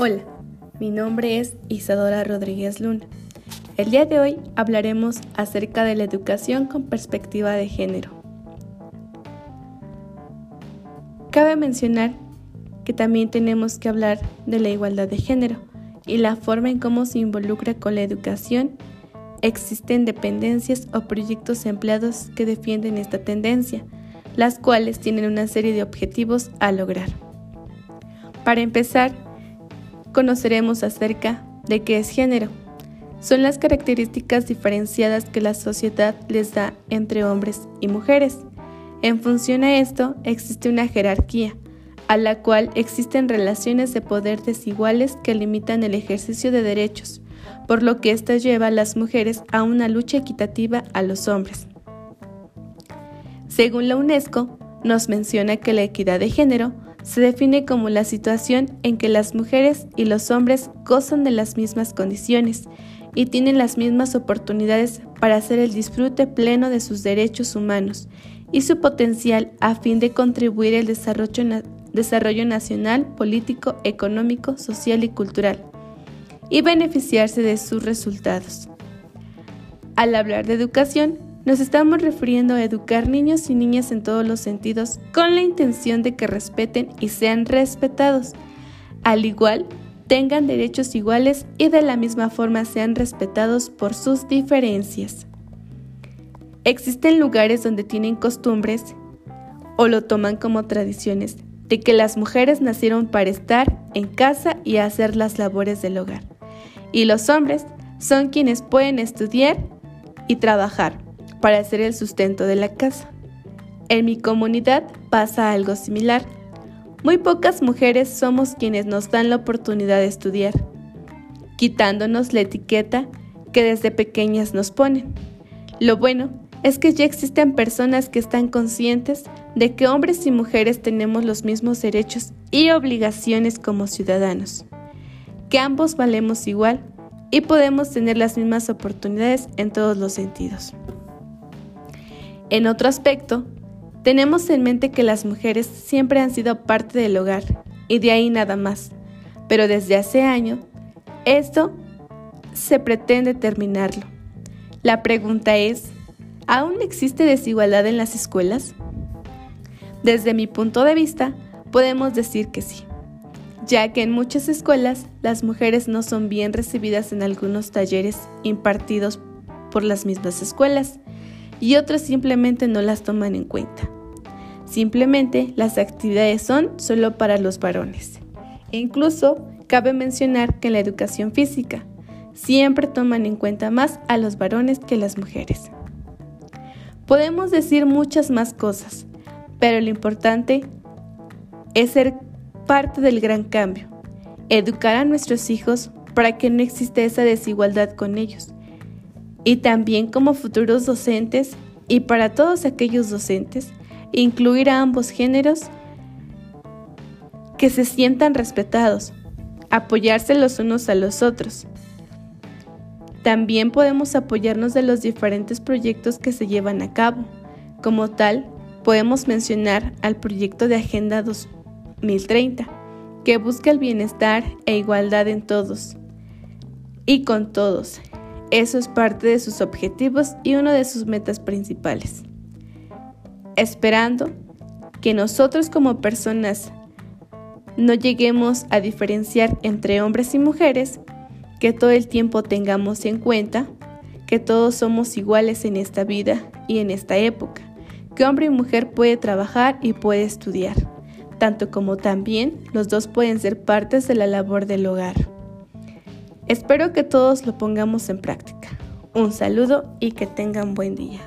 Hola, mi nombre es Isadora Rodríguez Luna. El día de hoy hablaremos acerca de la educación con perspectiva de género. Cabe mencionar que también tenemos que hablar de la igualdad de género y la forma en cómo se involucra con la educación. Existen dependencias o proyectos empleados que defienden esta tendencia, las cuales tienen una serie de objetivos a lograr. Para empezar, conoceremos acerca de qué es género. Son las características diferenciadas que la sociedad les da entre hombres y mujeres. En función a esto, existe una jerarquía, a la cual existen relaciones de poder desiguales que limitan el ejercicio de derechos, por lo que ésta lleva a las mujeres a una lucha equitativa a los hombres. Según la UNESCO, nos menciona que la equidad de género se define como la situación en que las mujeres y los hombres gozan de las mismas condiciones y tienen las mismas oportunidades para hacer el disfrute pleno de sus derechos humanos y su potencial a fin de contribuir al desarrollo, desarrollo nacional, político, económico, social y cultural, y beneficiarse de sus resultados. Al hablar de educación, nos estamos refiriendo a educar niños y niñas en todos los sentidos con la intención de que respeten y sean respetados. Al igual, tengan derechos iguales y de la misma forma sean respetados por sus diferencias. Existen lugares donde tienen costumbres o lo toman como tradiciones de que las mujeres nacieron para estar en casa y hacer las labores del hogar, y los hombres son quienes pueden estudiar y trabajar para hacer el sustento de la casa. En mi comunidad pasa algo similar. Muy pocas mujeres somos quienes nos dan la oportunidad de estudiar, quitándonos la etiqueta que desde pequeñas nos ponen. Lo bueno es que ya existen personas que están conscientes de que hombres y mujeres tenemos los mismos derechos y obligaciones como ciudadanos, que ambos valemos igual y podemos tener las mismas oportunidades en todos los sentidos. En otro aspecto, tenemos en mente que las mujeres siempre han sido parte del hogar y de ahí nada más, pero desde hace años esto se pretende terminarlo. La pregunta es, ¿aún existe desigualdad en las escuelas? Desde mi punto de vista, podemos decir que sí, ya que en muchas escuelas las mujeres no son bien recibidas en algunos talleres impartidos por las mismas escuelas y otras simplemente no las toman en cuenta. Simplemente las actividades son solo para los varones. E incluso cabe mencionar que en la educación física siempre toman en cuenta más a los varones que las mujeres. Podemos decir muchas más cosas, pero lo importante es ser parte del gran cambio, educar a nuestros hijos para que no exista esa desigualdad con ellos y también como futuros docentes y para todos aquellos docentes, incluir a ambos géneros que se sientan respetados, apoyarse los unos a los otros. También podemos apoyarnos de los diferentes proyectos que se llevan a cabo. Como tal, podemos mencionar al proyecto de Agenda 2030, que busca el bienestar e igualdad en todos y con todos, eso es parte de sus objetivos y una de sus metas principales. Esperando que nosotros como personas no lleguemos a diferenciar entre hombres y mujeres, que todo el tiempo tengamos en cuenta que todos somos iguales en esta vida y en esta época, que hombre y mujer puede trabajar y puede estudiar, tanto como también los dos pueden ser partes de la labor del hogar. Espero que todos lo pongamos en práctica. Un saludo y que tengan buen día.